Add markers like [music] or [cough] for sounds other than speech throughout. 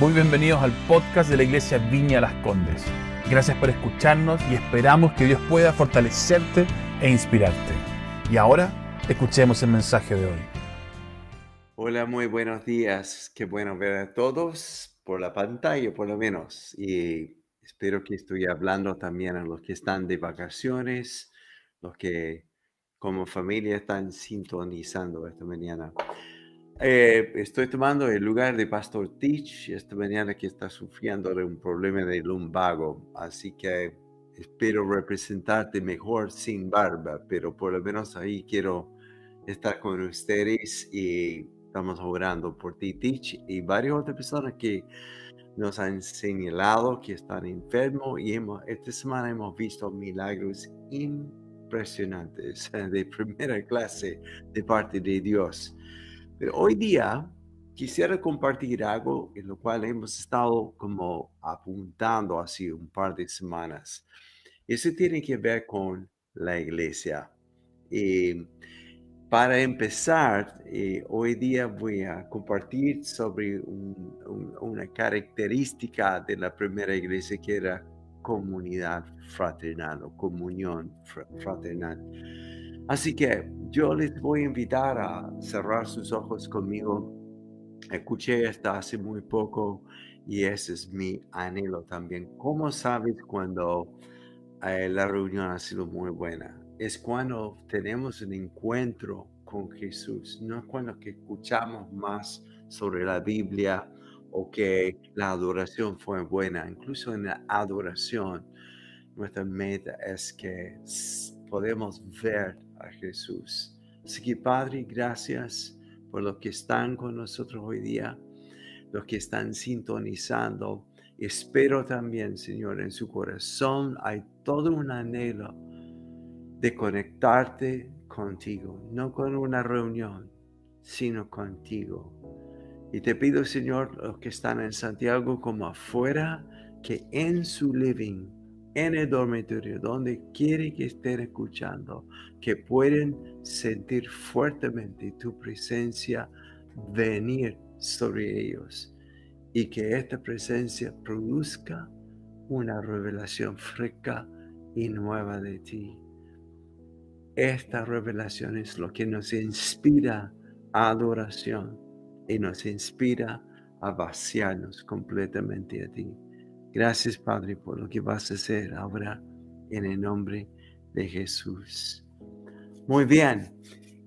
Muy bienvenidos al podcast de la Iglesia Viña Las Condes. Gracias por escucharnos y esperamos que Dios pueda fortalecerte e inspirarte. Y ahora, escuchemos el mensaje de hoy. Hola, muy buenos días. Qué bueno ver a todos por la pantalla, por lo menos. Y espero que estoy hablando también a los que están de vacaciones, los que como familia están sintonizando esta mañana. Eh, estoy tomando el lugar de Pastor Teach esta mañana que está sufriendo de un problema de lumbago, así que espero representarte mejor sin barba, pero por lo menos ahí quiero estar con ustedes y estamos orando por ti, Teach, y varias otras personas que nos han señalado que están enfermos y hemos, esta semana hemos visto milagros impresionantes [laughs] de primera clase de parte de Dios. Pero hoy día quisiera compartir algo en lo cual hemos estado como apuntando hace un par de semanas. Eso tiene que ver con la iglesia. Y para empezar, eh, hoy día voy a compartir sobre una característica de la primera iglesia que era comunidad fraternal o comunión fraternal. Así que yo les voy a invitar a cerrar sus ojos conmigo. Escuché esta hace muy poco y ese es mi anhelo también. ¿Cómo sabes cuando eh, la reunión ha sido muy buena? Es cuando tenemos un encuentro con Jesús, no cuando que escuchamos más sobre la Biblia o que la adoración fue buena. Incluso en la adoración, nuestra meta es que podemos ver a Jesús. Así que Padre, gracias por los que están con nosotros hoy día, los que están sintonizando. Espero también, Señor, en su corazón hay todo un anhelo de conectarte contigo, no con una reunión, sino contigo. Y te pido, Señor, los que están en Santiago como afuera, que en su living en el dormitorio, donde quiere que estén escuchando, que pueden sentir fuertemente tu presencia venir sobre ellos y que esta presencia produzca una revelación fresca y nueva de ti. Esta revelación es lo que nos inspira a adoración y nos inspira a vaciarnos completamente a ti. Gracias, Padre, por lo que vas a hacer ahora en el nombre de Jesús. Muy bien.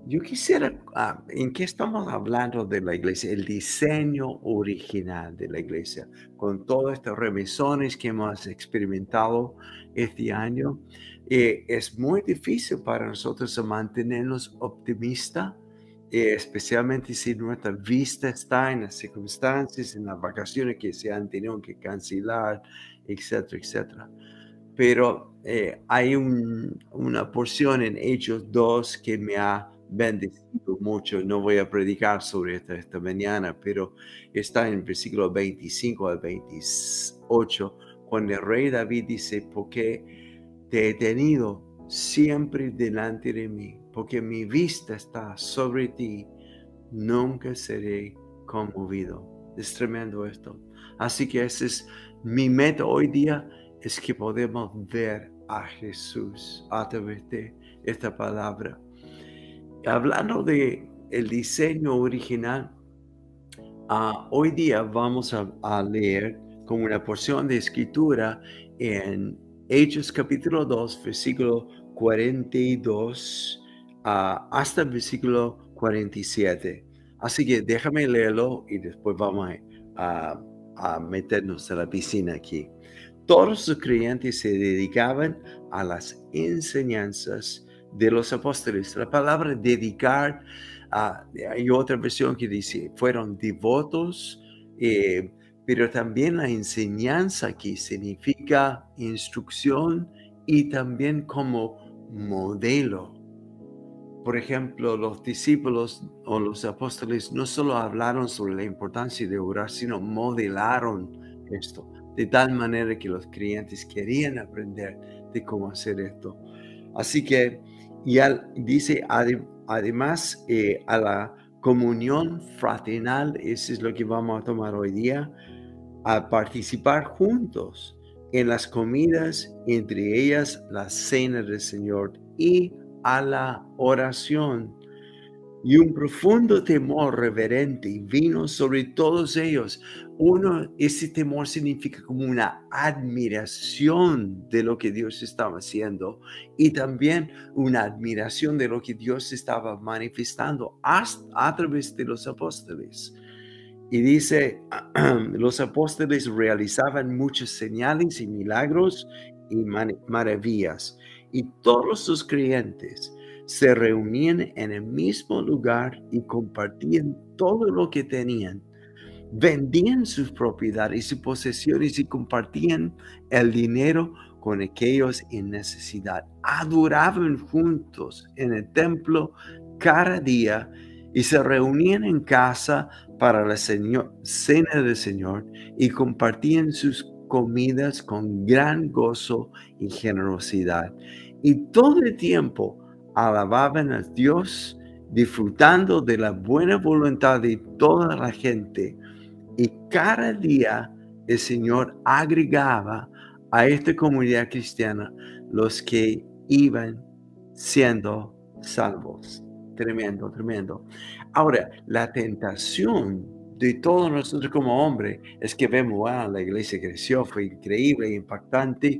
Yo quisiera, ah, ¿en qué estamos hablando de la iglesia? El diseño original de la iglesia, con todas estas remisiones que hemos experimentado este año. Eh, es muy difícil para nosotros mantenernos optimistas especialmente si nuestra vista está en las circunstancias, en las vacaciones que se han tenido que cancelar, etcétera, etcétera. Pero eh, hay una porción en Hechos 2 que me ha bendecido mucho. No voy a predicar sobre esto esta mañana, pero está en el versículo 25 al 28, cuando el rey David dice, porque te he tenido siempre delante de mí porque mi vista está sobre ti, nunca seré conmovido. Es tremendo esto. Así que ese es mi meta hoy día, es que podemos ver a Jesús a través de esta palabra. Hablando de diseño original, uh, hoy día vamos a, a leer como una porción de escritura en Hechos capítulo 2, versículo 42 hasta el versículo 47. Así que déjame leerlo y después vamos a, a meternos a la piscina aquí. Todos los creyentes se dedicaban a las enseñanzas de los apóstoles. La palabra dedicar, uh, hay otra versión que dice, fueron devotos, eh, pero también la enseñanza aquí significa instrucción y también como modelo por ejemplo, los discípulos o los apóstoles no solo hablaron sobre la importancia de orar, sino modelaron esto, de tal manera que los creyentes querían aprender de cómo hacer esto. Así que, y dice, además, eh, a la comunión fraternal, eso es lo que vamos a tomar hoy día, a participar juntos en las comidas, entre ellas la cena del Señor y a la oración. Y un profundo temor reverente vino sobre todos ellos. Uno, ese temor significa como una admiración de lo que Dios estaba haciendo y también una admiración de lo que Dios estaba manifestando a través de los apóstoles. Y dice, [clears throat] los apóstoles realizaban muchas señales y milagros y maravillas. Y todos los creyentes se reunían en el mismo lugar y compartían todo lo que tenían. Vendían sus propiedades y posesiones y compartían el dinero con aquellos en necesidad. Adoraban juntos en el templo cada día y se reunían en casa para la señor, cena del Señor y compartían sus comidas con gran gozo y generosidad. Y todo el tiempo alababan a Dios, disfrutando de la buena voluntad de toda la gente. Y cada día el Señor agregaba a esta comunidad cristiana los que iban siendo salvos. Tremendo, tremendo. Ahora, la tentación de todos nosotros como hombres es que vemos, ah, la iglesia creció, fue increíble, impactante.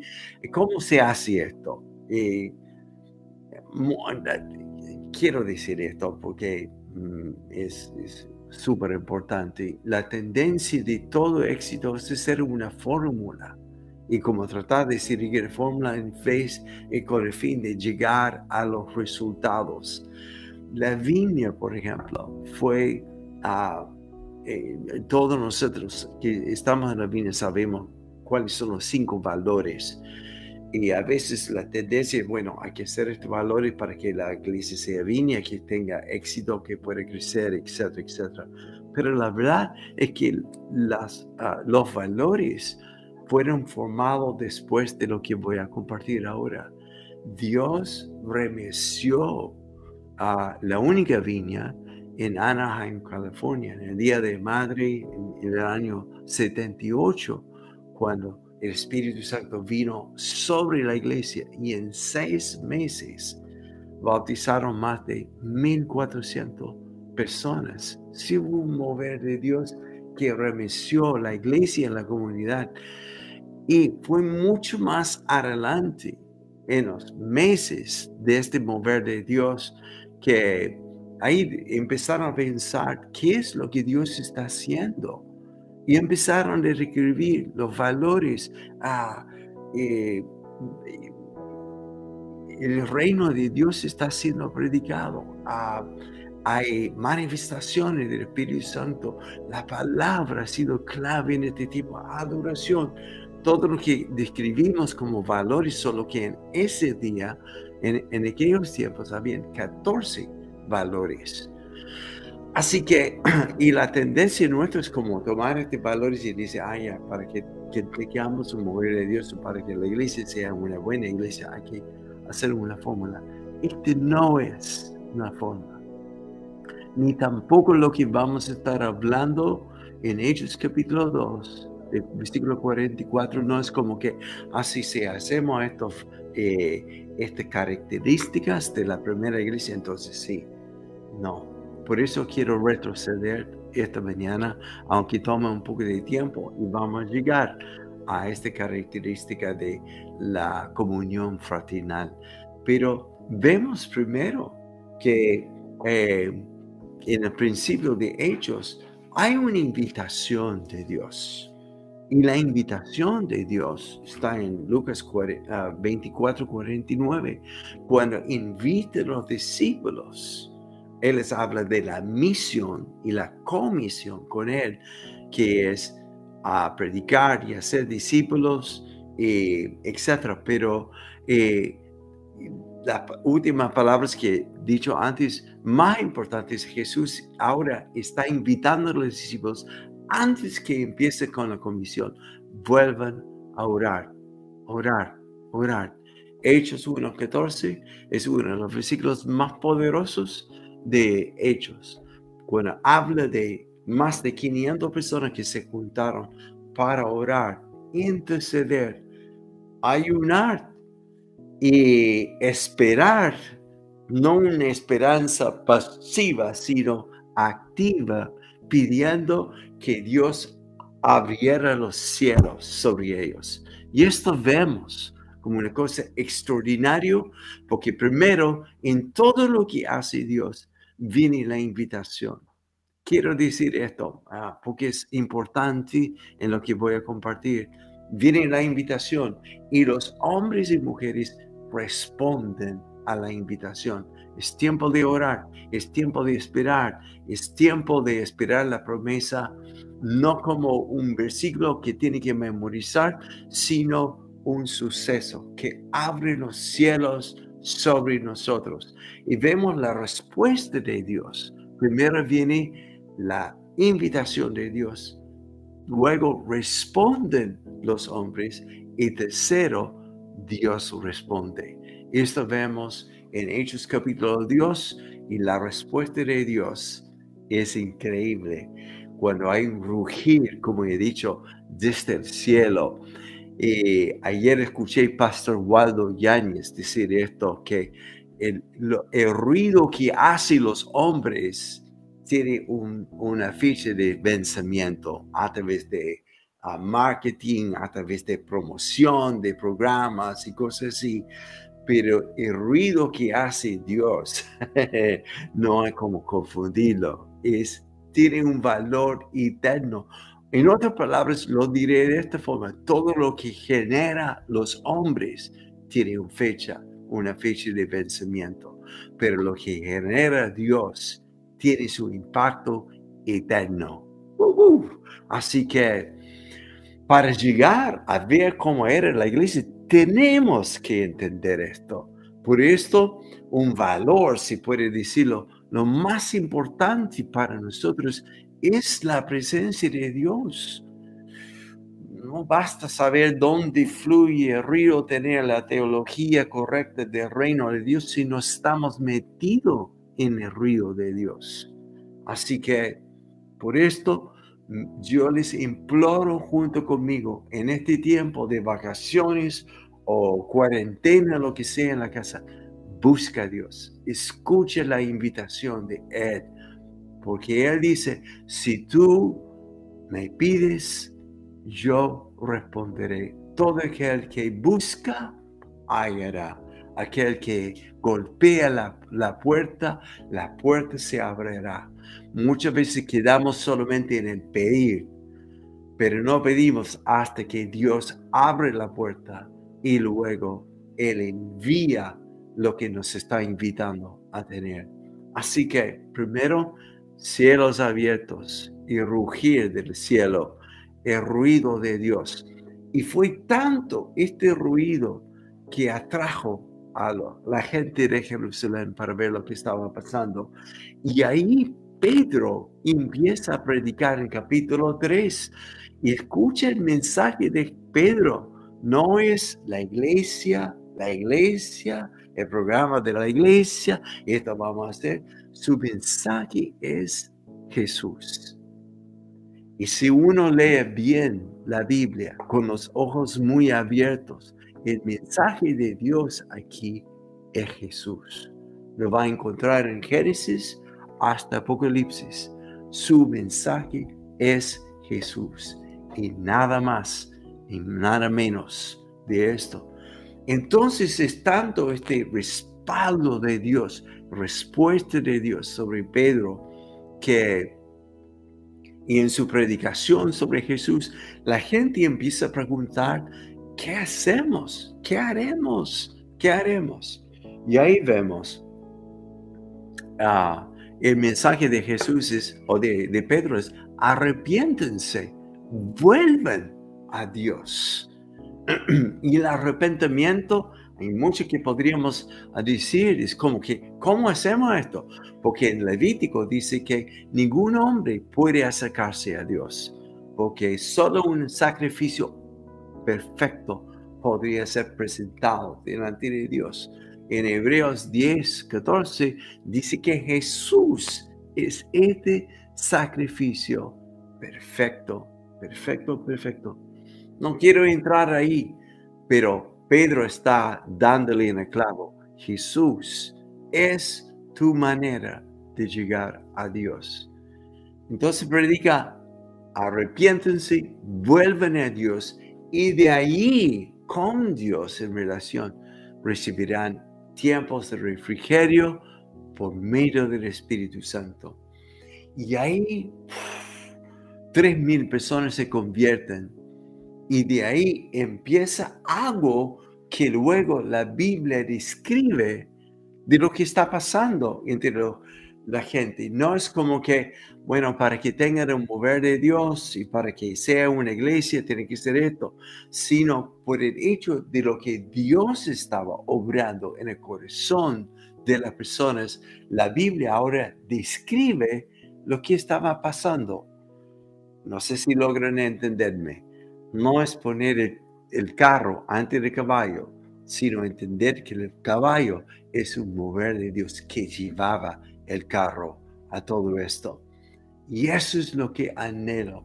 ¿Cómo se hace esto? Eh, quiero decir esto porque mm, es súper importante. La tendencia de todo éxito es ser una fórmula y como tratar de seguir fórmula en fe y con el fin de llegar a los resultados. La viña, por ejemplo, fue a eh, todos nosotros que estamos en la viña sabemos cuáles son los cinco valores. Y a veces la tendencia es, bueno, hay que hacer estos valores para que la iglesia sea viña, que tenga éxito, que pueda crecer, etcétera, etcétera. Pero la verdad es que ah, los valores fueron formados después de lo que voy a compartir ahora. Dios remeció a la única viña en Anaheim, California, en el Día de Madre, en, el año 78, cuando el Espíritu Santo vino sobre la iglesia y en seis meses bautizaron más de 1.400 personas. Sí hubo un mover de Dios que remeció la iglesia en la comunidad y fue mucho más adelante en los meses de este mover de Dios que ahí empezaron a pensar qué es lo que Dios está haciendo. Y empezaron a reescribir los valores. a eh, el reino de Dios está siendo predicado. Ah, hay manifestaciones del Espíritu Santo. La palabra ha sido clave en este tipo de adoración. Todo lo que describimos como valores, solo que en ese día en, aquellos tiempos habían 14 valores. Así que, [clears throat] y la tendencia nuestra es como tomar estos valores y dice, ah, ya, para que, que tengamos un mover de Dios, para que la iglesia sea una buena iglesia, hay que hacer una fórmula. Este no es una fórmula. Ni tampoco lo que vamos a estar hablando en Hechos capítulo 2, versículo 44, no es como que así sea, hacemos estos eh, estas características de la primera iglesia, entonces sí, no. Por eso quiero retroceder esta mañana, aunque tome un poco de tiempo, y vamos a llegar a esta característica de la comunión fraternal. Pero vemos primero que eh, en el principio de Hechos hay una invitación de Dios. Y la invitación de Dios está en Lucas 24, 49, ah, cuando invita a los discípulos. Él les habla de la misión y la comisión con Él, que es a predicar y hacer discípulos, eh, etc. Pero eh, las últimas palabras que he dicho antes, más importantes, Jesús ahora está invitando a los discípulos antes que empiece con la comisión, vuelvan a orar, orar, orar. Hechos 1.14 es uno de los versículos más poderosos de Hechos. Cuando habla de más de 500 personas que se juntaron para orar, interceder, ayunar y esperar, no una esperanza pasiva, sino activa, pidiendo que Dios abriera los cielos sobre ellos. Y esto vemos como una cosa extraordinaria, porque primero en todo lo que hace Dios viene la invitación. Quiero decir esto, ah, porque es importante en lo que voy a compartir. Viene la invitación y los hombres y mujeres responden a la invitación. Es tiempo de orar, es tiempo de esperar, es tiempo de esperar la promesa, no como un versículo que tiene que memorizar, sino un suceso que abre los cielos sobre nosotros. Y vemos la respuesta de Dios. Primero viene la invitación de Dios. Luego responden los hombres. Y tercero, Dios responde. Esto vemos en Hechos capítulo Dios y la respuesta de Dios es increíble. Cuando hay un rugir, como he dicho, desde el cielo. Y ayer escuché Pastor Waldo Yáñez decir esto, que el, ruido que hacen los hombres tiene un, una ficha de vencimiento a través de uh, marketing, a través de promoción, de programas y cosas así pero el ruido que hace Dios [laughs] no hay como confundirlo, es, tiene un valor eterno. En otras palabras, lo diré de esta forma, todo lo que genera los hombres tiene una fecha, una fecha de vencimiento, pero lo que genera Dios tiene su impacto eterno. Así que para llegar a ver cómo era la iglesia, tenemos que entender esto. Por esto, un valor, si puede decirlo, lo más importante para nosotros es la presencia de Dios. No basta saber dónde fluye el río, tener la teología correcta del reino de Dios, si no estamos metidos en el río de Dios. Así que, por esto, yo les imploro junto conmigo en este tiempo de vacaciones o cuarentena, lo que sea en la casa, busca a Dios, escucha la invitación de Él, porque Él dice, si tú me pides, yo responderé. Todo aquel que busca, hallará. Aquel que golpea la, la puerta, la puerta se abrirá. Muchas veces quedamos solamente en el pedir, pero no pedimos hasta que Dios abre la puerta y luego Él envía lo que nos está invitando a tener. Así que primero, cielos abiertos y rugir del cielo, el ruido de Dios. Y fue tanto este ruido que atrajo a la gente de Jerusalén para ver lo que estaba pasando. Y ahí Pedro empieza a predicar el capítulo 3 y escucha el mensaje de Pedro. No es la iglesia, la iglesia, el programa de la iglesia, esto vamos a hacer. Su mensaje es Jesús. Y si uno lee bien la Biblia con los ojos muy abiertos, el mensaje de Dios aquí es Jesús. Lo va a encontrar en Génesis, hasta Apocalipsis, su mensaje es Jesús y nada más y nada menos de esto. Entonces es tanto este respaldo de Dios, respuesta de Dios sobre Pedro, que y en su predicación sobre Jesús, la gente empieza a preguntar, ¿qué hacemos? ¿Qué haremos? ¿Qué haremos? Y ahí vemos a el mensaje de Jesús es, o de, de Pedro es, arrepiéntense, vuelven a Dios. [clears throat] y el arrepentimiento, hay mucho que podríamos decir, es como que, ¿cómo hacemos esto? Porque en Levítico dice que ningún hombre puede acercarse a Dios, porque solo un sacrificio perfecto podría ser presentado delante de Dios en Hebreos 10, 14, dice que Jesús es este sacrificio perfecto perfecto, perfecto. No quiero entrar ahí, pero Pedro está dándole en el clavo. Jesús es tu manera de llegar a Dios. Entonces predica, arrepiéntense, vuelven a Dios y de ahí con Dios en relación recibirán tiempos de refrigerio por medio del Espíritu Santo. Y ahí tres mil personas se convierten y de ahí empieza algo que luego la Biblia describe de lo que está pasando entre la gente. No es como que, bueno, para que tengan un mover de Dios y para que sea una iglesia tiene que ser esto, sino por el hecho de lo que Dios estaba obrando en el corazón de las personas. La Biblia ahora describe lo que estaba pasando. No sé si logran entenderme. No es poner el, carro antes del caballo, sino entender que el caballo es un mover de Dios que llevaba el carro a todo esto. Y eso es lo que anhelo.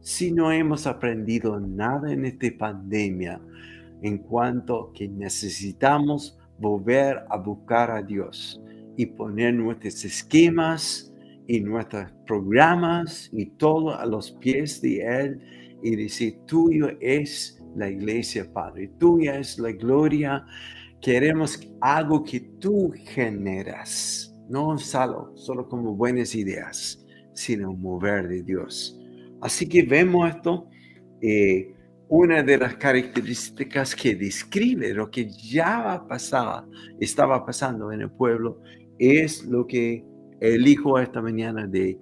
Si no hemos aprendido nada en esta pandemia en cuanto que necesitamos volver a buscar a Dios y poner nuestros esquemas y nuestros programas y todo a los pies de Él y decir, tuyo es la iglesia, Padre, tuya es la gloria. Queremos algo que tú generas no solo, solo como buenas ideas, sino mover de Dios. Así que vemos esto, eh, una de las características que describe lo que ya pasaba, estaba pasando en el pueblo, es lo que elijo esta mañana de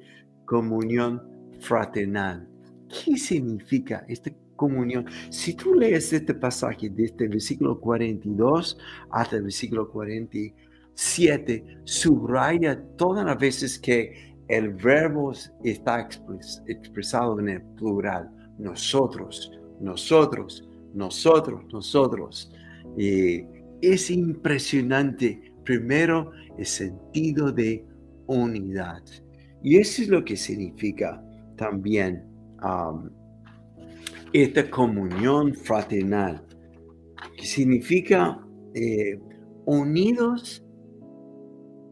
comunión fraternal. ¿Qué significa esta comunión? Si tú lees este pasaje desde el versículo 42 hasta el versículo 44, 7 subraya todas las veces que el verbo está expresado en el plural. Nosotros, nosotros, nosotros, nosotros. Y es impresionante, primero, el sentido de unidad. Y eso es lo que significa también um, esta comunión fraternal, que significa eh, unidos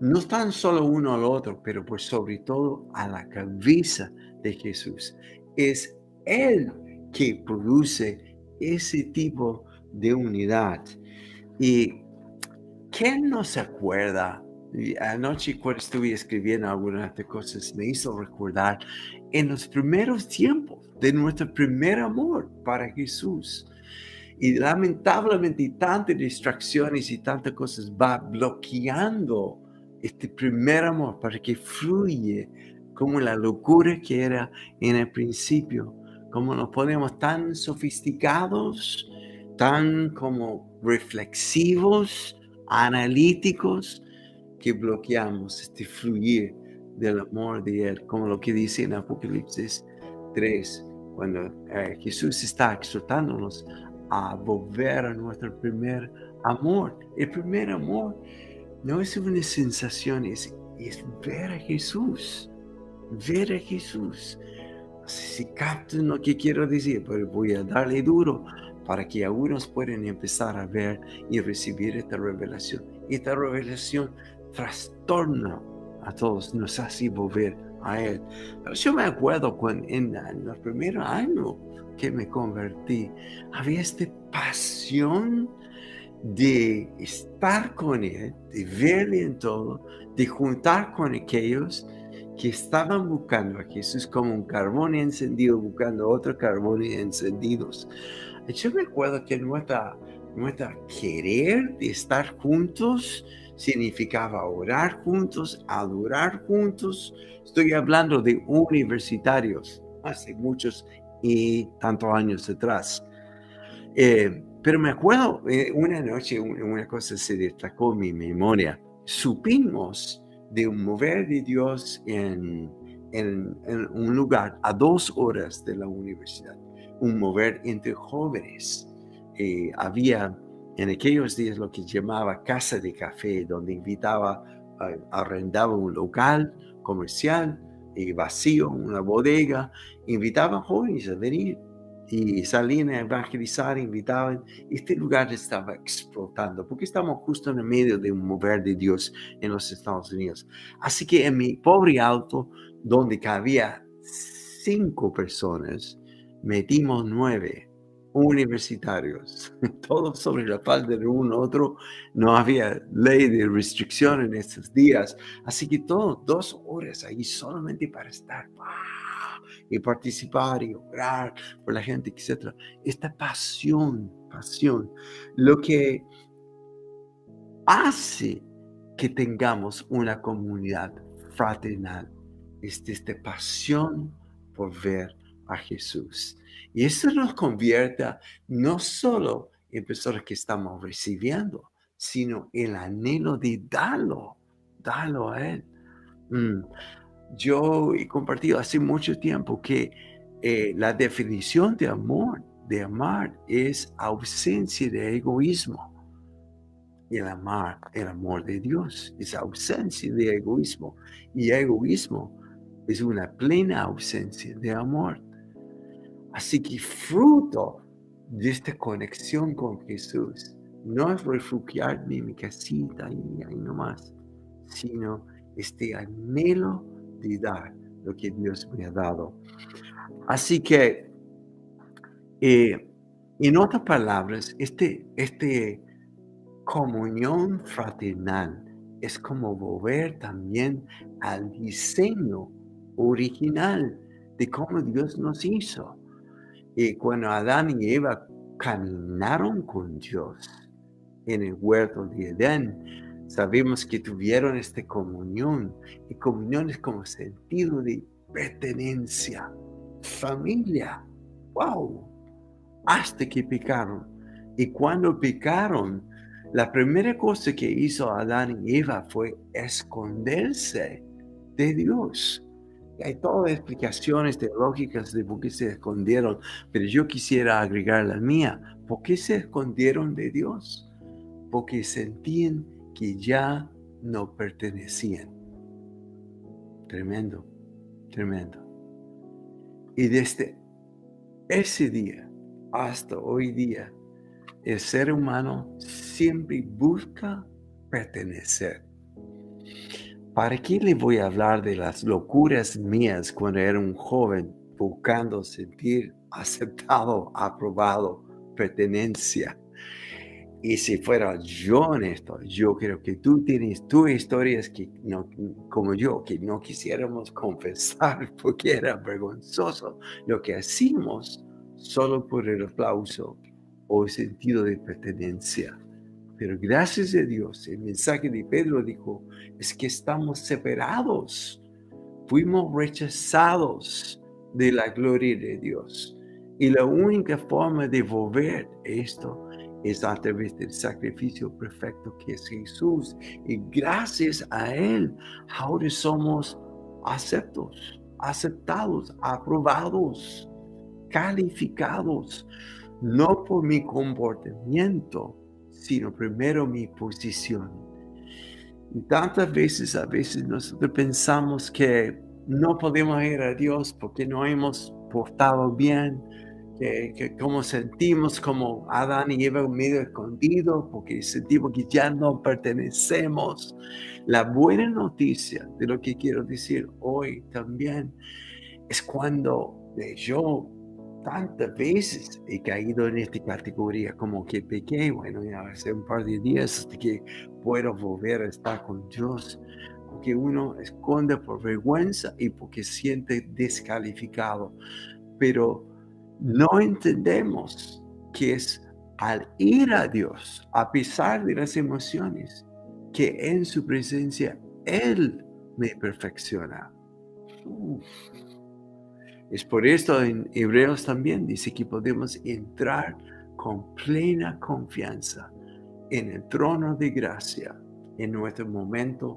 no tan solo uno al otro, pero pues sobre todo a la cabeza de Jesús. Es Él que produce ese tipo de unidad. ¿Y quién no se acuerda? Anoche cuando estuve escribiendo algunas de cosas me hizo recordar en los primeros tiempos de nuestro primer amor para Jesús. Y lamentablemente tantas distracciones y tantas cosas va bloqueando este primer amor para que fluye como la locura que era en el principio, como nos ponemos tan sofisticados, tan como reflexivos, analíticos, que bloqueamos este fluir del amor de Él, como lo que dice en Apocalipsis 3, cuando eh, Jesús está exhortándonos a volver a nuestro primer amor. El primer amor no es una sensación, es, ver a Jesús, ver a Jesús. Si captan lo que quiero decir, pero voy a darle duro para que algunos puedan empezar a ver y recibir esta revelación. Esta revelación trastorna a todos, nos hace volver a Él. Yo me acuerdo cuando en, en los primeros años que me convertí, había esta pasión de estar con Él, de verle en todo, de juntar con aquellos que estaban buscando a Jesús como un carbón encendido, buscando otro carbón encendidos. Yo me acuerdo que nuestra, nuestra querer de estar juntos significaba orar juntos, adorar juntos. Estoy hablando de universitarios hace muchos y tantos años atrás. Eh, pero me acuerdo, eh, una noche una cosa se destacó en mi memoria. Supimos de un mover de Dios en, en, un lugar a dos horas de la universidad, un mover entre jóvenes. Eh, había en aquellos días lo que llamaba casa de café, donde invitaba, arrendaba un local comercial y vacío, una bodega, invitaban jóvenes a venir y salían a evangelizar, invitaban. Este lugar estaba explotando porque estamos justo en el medio de un mover de Dios en los Estados Unidos. Así que en mi pobre auto, donde cabía cinco personas, metimos nueve universitarios, [laughs] todos sobre la falda de uno otro. No había ley de restricción en estos días. Así que todo, dos horas ahí solamente para estar y participar y orar por la gente, etc. Esta pasión, pasión, lo que hace que tengamos una comunidad fraternal es esta pasión por ver a Jesús. Y eso nos convierte no solo en personas que estamos recibiendo, sino el anhelo de darlo, darlo a Él. Mm. Yo he compartido hace mucho tiempo que eh, la definición de amor, de amar, es ausencia de egoísmo. El amar, el amor de Dios, es ausencia de egoísmo. Y egoísmo es una plena ausencia de amor. Así que fruto de esta conexión con Jesús no es refugiarme en mi casita y ahí nomás, sino este anhelo de dar lo que Dios me ha dado. Así que, eh, en otras palabras, este, este comunión fraternal es como volver también al diseño original de cómo Dios nos hizo. Y cuando Adán y Eva caminaron con Dios en el huerto de Edén, sabemos que tuvieron esta comunión. Y comunión es como sentido de pertenencia, familia. ¡Wow! Hasta que picaron. Y cuando picaron, la primera cosa que hizo Adán y Eva fue esconderse de Dios. Hay todas explicaciones teológicas de por qué se escondieron, pero yo quisiera agregar la mía. ¿Por qué se escondieron de Dios? Porque sentían que ya no pertenecían. Tremendo, tremendo. Y desde ese día hasta hoy día, el ser humano siempre busca pertenecer. ¿Para qué le voy a hablar de las locuras mías cuando era un joven buscando sentir aceptado, aprobado, pertenencia? Y si fuera yo en esto, yo creo que tú tienes tus historias que no, como yo, que no quisiéramos confesar [laughs] porque era vergonzoso lo que hacíamos solo por el aplauso o el sentido de pertenencia. Pero gracias a Dios, el mensaje de Pedro dijo, es que estamos separados, fuimos rechazados de la gloria de Dios. Y la única forma de volver esto es a través del sacrificio perfecto que es Jesús. Y gracias a Él, ahora somos aceptos, aceptados, aprobados, calificados, no por mi comportamiento, sino primero mi posición. Y tantas veces, a veces nosotros pensamos que no podemos ir a Dios porque no hemos portado bien, que, como sentimos como Adán y Eva medio escondido, porque sentimos que ya no pertenecemos. La buena noticia de lo que quiero decir hoy también es cuando yo tantas veces he caído en esta categoría, como que pequé, bueno, ya hace un par de días que puedo volver a estar con Dios, porque uno esconde por vergüenza y porque siente descalificado, pero no entendemos que es al ir a Dios, a pesar de las emociones, que en su presencia Él me perfecciona. Es por esto en Hebreos también dice que podemos entrar con plena confianza en el trono de gracia en nuestro momento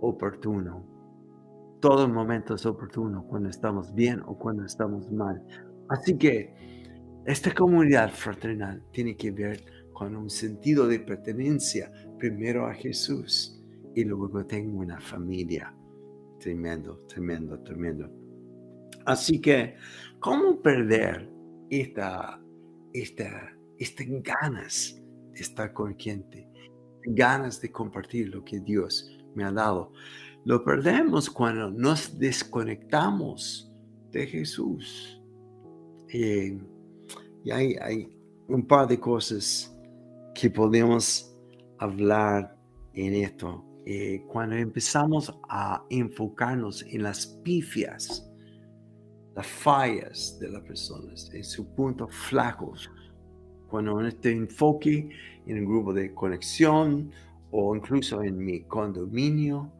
oportuno. Todo momento es oportuno cuando estamos bien o cuando estamos mal. Así que esta comunidad fraternal tiene que ver con un sentido de pertenencia primero a Jesús y luego tengo una familia Tremendo, tremendo, tremendo. Así que, ¿cómo perder esta, esta, estas ganas de estar consciente, ganas de compartir lo que Dios me ha dado? Lo perdemos cuando nos desconectamos de Jesús. Y hay, hay un par de cosas que podemos hablar en esto. Eh, cuando empezamos a enfocarnos en las pifias, las fallas de las personas, en sus puntos flacos, cuando este enfoque en el grupo de conexión o incluso en mi condominio,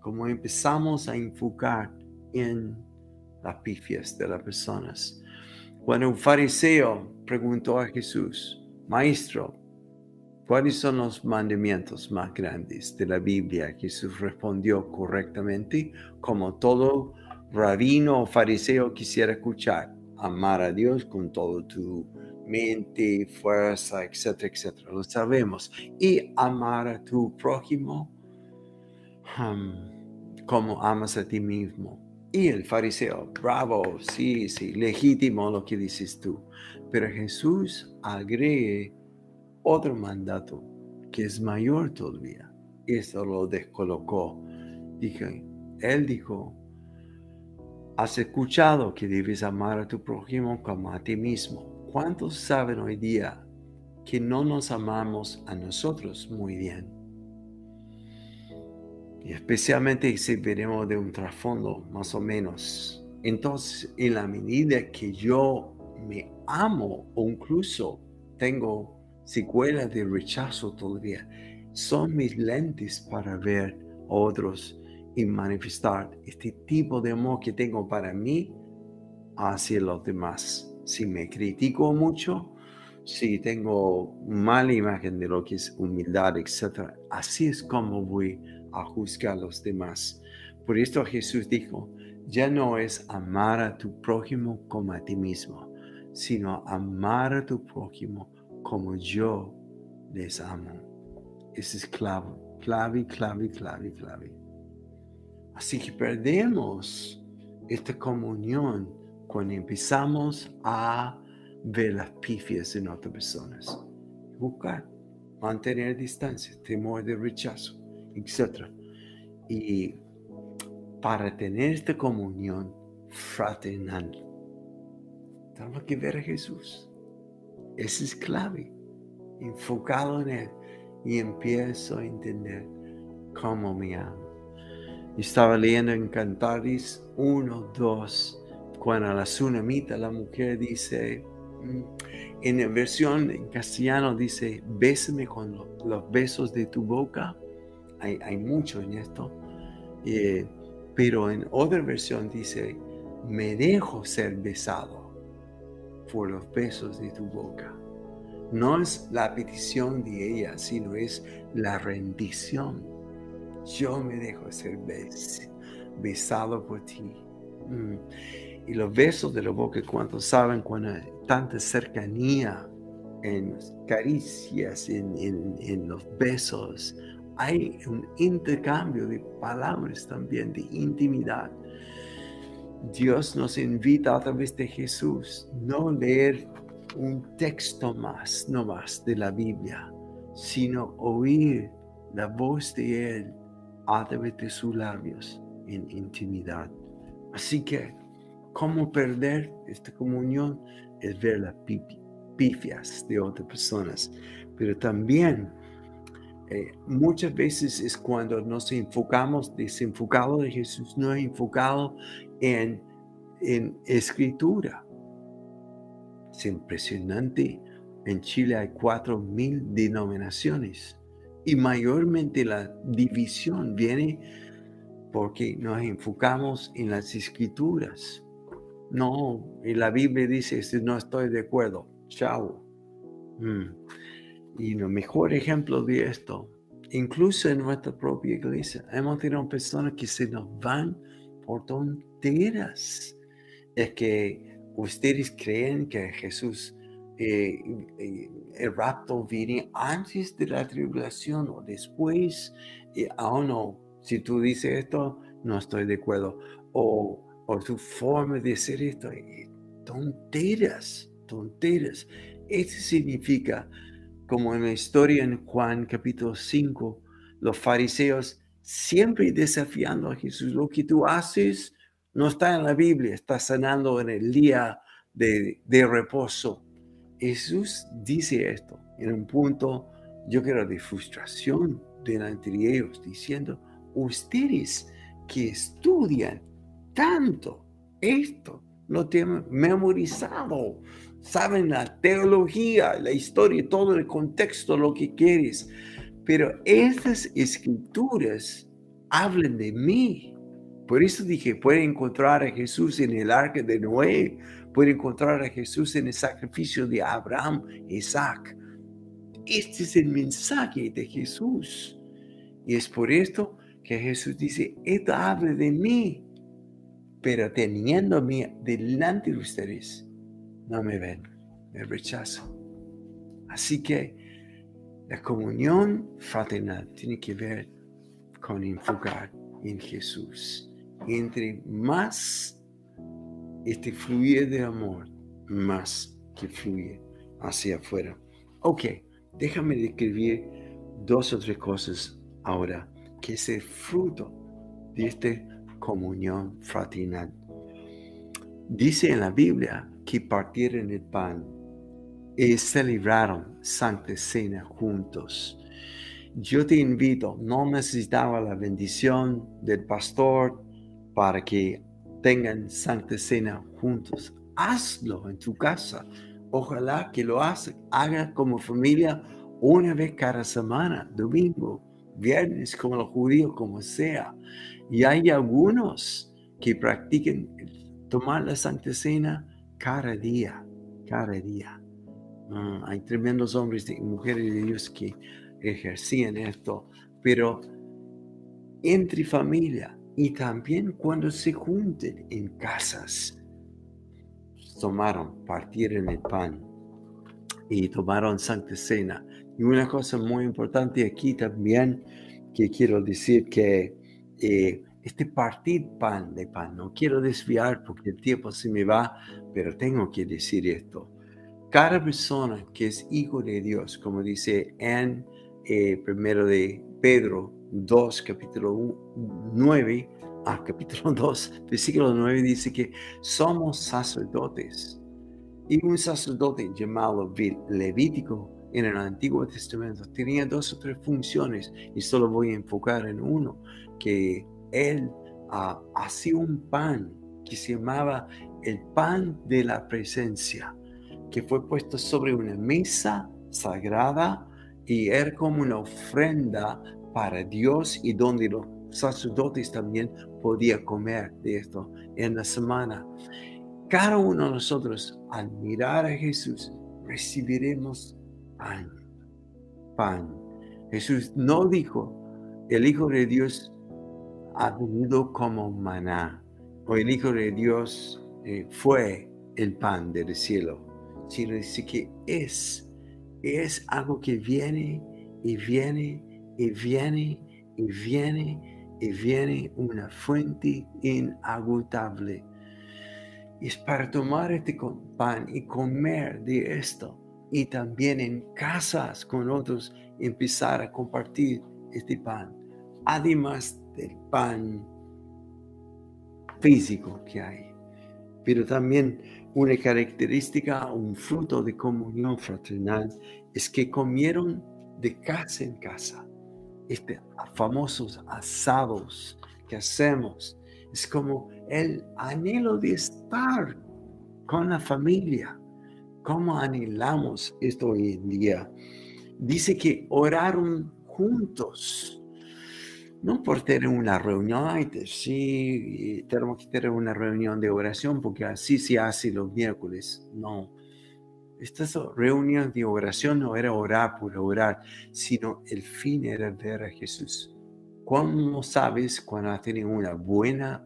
como empezamos a enfocar en las pifias de las personas. Cuando un fariseo preguntó a Jesús, Maestro, ¿cuáles son los mandamientos más grandes de la Biblia? Jesús respondió correctamente, como todo rabino o fariseo quisiera escuchar, amar a Dios con todo tu mente, fuerza, etcétera, etcétera. Lo sabemos. Y amar a tu prójimo como amas a ti mismo. Y el fariseo, bravo, sí, sí, legítimo lo que dices tú. Pero Jesús agrega otro mandato que es mayor todavía. Esto lo descolocó. Dije, él dijo, has escuchado que debes amar a tu prójimo como a ti mismo. ¿Cuántos saben hoy día que no nos amamos a nosotros muy bien? Y especialmente si veremos de un trasfondo más o menos. Entonces, en la medida que yo me amo o incluso tengo secuelas de rechazo todavía, son mis lentes para ver a otros y manifestar este tipo de amor que tengo para mí hacia los demás. Si me critico mucho, si tengo mala imagen de lo que es humildad, etc., así es como voy a juzgar a los demás. Por esto Jesús dijo, ya no es amar a tu prójimo como a ti mismo, sino amar a tu prójimo como yo les amo. Ese es clave, clave, clave, clave, clave. Así que perdemos esta comunión cuando empezamos a ver las pifias en otras personas. Buscar, mantener distancia, temor de rechazo etc. Y para tener esta comunión fraternal, tenemos que ver a Jesús. Esa es clave. Enfocado en Él y empiezo a entender cómo me ama. Estaba leyendo en Cantaris 1, 2, cuando la tsunamita la mujer dice, mm, en la versión en castellano dice, bésame con los besos de tu boca hay, mucho en esto. Eh, pero en otra versión dice, me dejo ser besado por los besos de tu boca. No es la petición de ella, sino es la rendición. Yo me dejo ser besado por ti. Mm. Y los besos de la boca, cuando saben, cuando tanta cercanía en caricias, en, en los besos, hay un intercambio de palabras también, de intimidad. Dios nos invita a través de Jesús no leer un texto más, no más de la Biblia, sino oír la voz de Él de sus labios en intimidad. Así que, ¿cómo perder esta comunión? Es ver las pifias de otras personas, pero también eh, muchas veces es cuando nos enfocamos, desenfocado de Jesús, no enfocado en, en escritura. Es impresionante. En Chile hay cuatro mil denominaciones y mayormente la división viene porque nos enfocamos en las escrituras. No, en la Biblia dice, no estoy de acuerdo, chao. Mm. Y el mejor ejemplo de esto, incluso en nuestra propia iglesia, hemos tenido personas que se nos van por tonteras. Es que ustedes creen que Jesús, eh, eh, el rapto viene antes de la tribulación o después. Y aún no, si tú dices esto, no estoy de acuerdo. O, o tu forma de hacer esto. Tonteras, tonteras. Eso significa, como en la historia en Juan capítulo 5, los fariseos siempre desafiando a Jesús. Lo que tú haces no está en la Biblia, está sanando en el día de, de reposo. Jesús dice esto en un punto, yo creo, de frustración delante de ellos, diciendo, ustedes que estudian tanto esto, lo tienen memorizado, saben la teología, la historia, todo el contexto, lo que quieres, pero estas escrituras hablan de mí. Por eso dije, puede encontrar a Jesús en el arca de Noé, puede encontrar a Jesús en el sacrificio de Abraham, Isaac. Este es el mensaje de Jesús. Y es por esto que Jesús dice, esto habla de mí, pero teniéndome delante de ustedes, no me ven, me rechazan. Así que la comunión fraternal tiene que ver con enfocar en Jesús. Entre más este fluye de amor, más que fluye hacia afuera. Ok, déjame describir dos o tres cosas ahora, que es el fruto de esta comunión fraternal. Dice en la Biblia que partieron el pan y celebraron Santa Cena juntos. Yo te invito, no necesitaba la bendición del pastor para que tengan Santa Cena juntos. Hazlo en tu casa. Ojalá que lo hagas como familia una vez cada semana, domingo, viernes, como los judíos, como sea. Y hay algunos que practiquen tomar la Santa Cena cada día, cada día. Ah, hay tremendos hombres y mujeres de Dios que ejercían esto, pero entre familia y también cuando se junten en casas, tomaron, partieron el pan y tomaron Santa Cena. Y una cosa muy importante aquí también que quiero decir que eh, este partir pan de pan, no quiero desviar porque el tiempo se me va, pero tengo que decir esto. Cada persona que es hijo de Dios, como dice en eh, primero de Pedro 2, capítulo 9, a capítulo 2, versículo 9, dice que somos sacerdotes. Y un sacerdote llamado Levítico en el Antiguo Testamento tenía dos o tres funciones y solo voy a enfocar en uno, que él ah, hacía un pan que se llamaba el pan de la presencia, que fue puesto sobre una mesa sagrada y era como una ofrenda para Dios y donde los sacerdotes también podían comer de esto en la semana. Cada uno de nosotros, al mirar a Jesús, recibiremos pan. Pan. Jesús no dijo, el Hijo de Dios ha venido como maná, o el Hijo de Dios eh, fue el pan del cielo, sino dice que es, es algo que viene y viene y viene y viene y viene una fuente inagotable. Es para tomar este pan y comer de esto y también en casas con otros empezar a compartir este pan. Además del pan físico que hay, pero también una característica, un fruto de comunión fraternal es que comieron de casa en casa. Este famosos asados que hacemos es como el anhelo de estar con la familia ¿Cómo anhelamos esto hoy en día? Dice que oraron juntos, no por tener una reunión, ay, sí, tenemos que tener una reunión de oración porque así se hace los miércoles. No, esta reunión de oración no era orar por orar, sino el fin era ver a Jesús. ¿Cómo sabes cuando has tenido una buena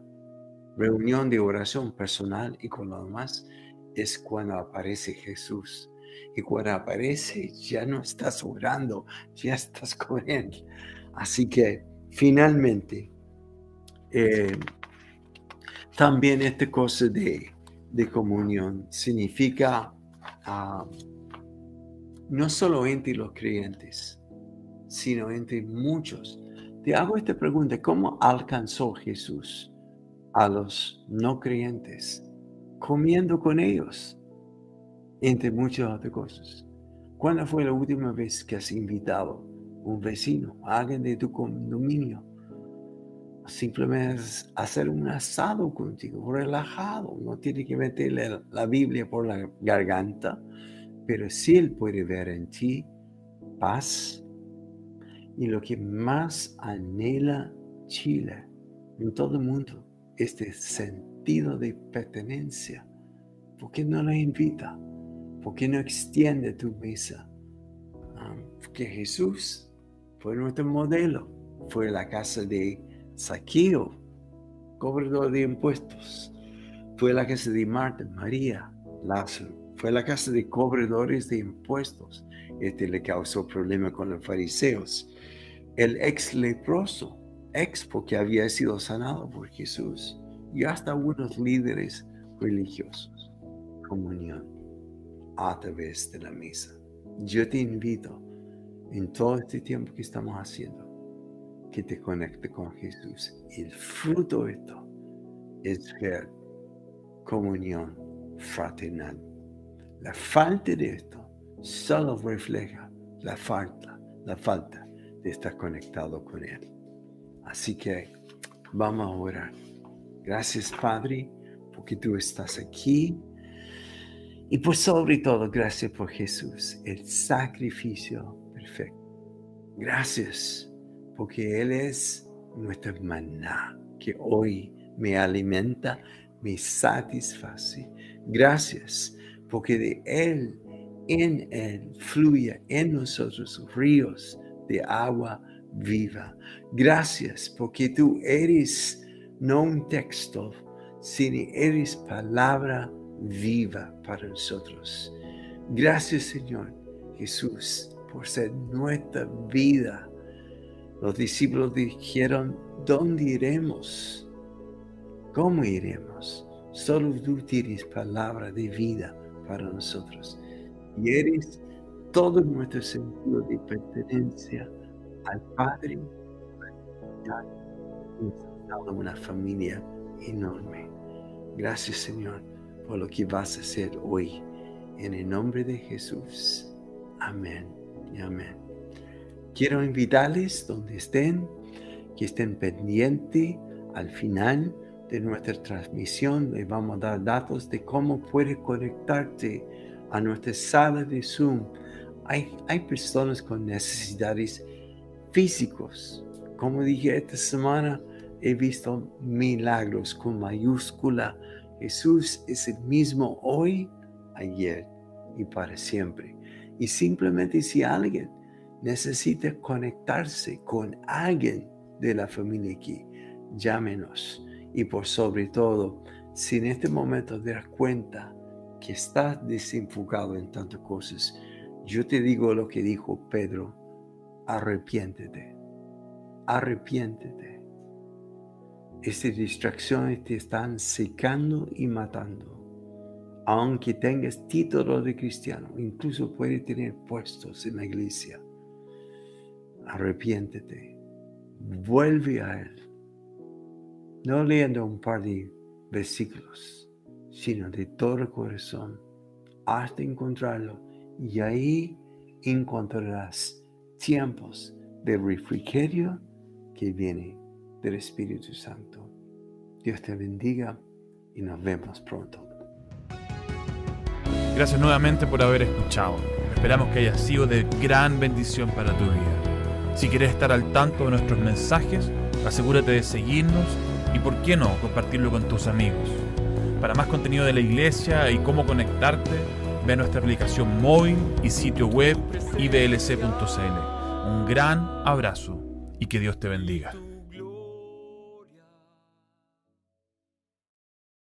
reunión de oración personal y con los demás? es cuando aparece Jesús. Y cuando aparece, ya no estás orando, ya estás [laughs] con. Así que finalmente, Eh, también esta cosa de, comunión significa no solo entre los creyentes, sino entre muchos. Te hago esta pregunta, ¿cómo alcanzó Jesús a los no creyentes? Comiendo con ellos, entre muchas otras cosas. ¿Cuándo fue la última vez que has invitado un vecino, alguien de tu condominio? Simplemente hacer un asado contigo, relajado. No tiene que meterle la Biblia por la garganta, pero sí Él puede ver en ti paz y lo que más anhela Chile en todo el mundo, este sentido de pertenencia. ¿Por qué no la invita? ¿Por qué no extiende tu mesa? Ah, porque Jesús fue nuestro modelo. Fue la casa de Saqueo, cobrador de impuestos. Fue la casa de Marta, María, Lázaro. Fue la casa de cobradores de impuestos. Este le causó problema con los fariseos. El ex leproso, ex porque había sido sanado por Jesús. Y hasta algunos líderes religiosos. Comunión a través de la misa. Yo te invito en todo este tiempo que estamos haciendo que te conecte con Jesús. El fruto de esto es ver comunión fraternal. La falta de esto solo refleja la falta, la falta de estar conectado con Él. Así que vamos a orar. Gracias Padre, porque tú estás aquí y por sobre todo, gracias por Jesús, el sacrificio perfecto. Gracias porque Él es nuestra maná que hoy me alimenta, me satisface. Gracias porque de Él, en Él, fluye en nosotros ríos de agua viva. Gracias porque tú eres no un texto, sino eres palabra viva para nosotros. Gracias Señor Jesús por ser nuestra vida. Los discípulos dijeron, ¿dónde iremos? ¿Cómo iremos? Solo tú tienes palabra de vida para nosotros. Y eres todo nuestro sentido de pertenencia al Padre. Una familia enorme. Gracias Señor por lo que vas a hacer hoy. En el nombre de Jesús. Amén y amén. Quiero invitarles donde estén, que estén pendientes al final de nuestra transmisión. Les vamos a dar datos de cómo puedes conectarte a nuestra sala de Zoom. Hay, hay personas con necesidades físicos. Como dije esta semana, he visto milagros con mayúscula Jesús es el mismo hoy, ayer y para siempre. Y simplemente si alguien necesita conectarse con alguien de la familia aquí, llámenos. Y por sobre todo, si en este momento te das cuenta que estás desenfocado en tantas cosas, yo te digo lo que dijo Pedro, arrepiéntete, arrepiéntete estas distracciones te están secando y matando. Aunque tengas título de cristiano, incluso puedes tener puestos en la iglesia. Arrepiéntete. Vuelve a Él. No leyendo un par de versículos, sino de todo corazón, hasta encontrarlo. Y ahí encontrarás tiempos de refrigerio que viene del Espíritu Santo. Dios te bendiga y nos vemos pronto. Gracias nuevamente por haber escuchado. Esperamos que haya sido de gran bendición para tu vida. Si quieres estar al tanto de nuestros mensajes, asegúrate de seguirnos y, por qué no, compartirlo con tus amigos. Para más contenido de la iglesia y cómo conectarte, ve nuestra aplicación móvil y sitio web iblc.cl. Un gran abrazo y que Dios te bendiga.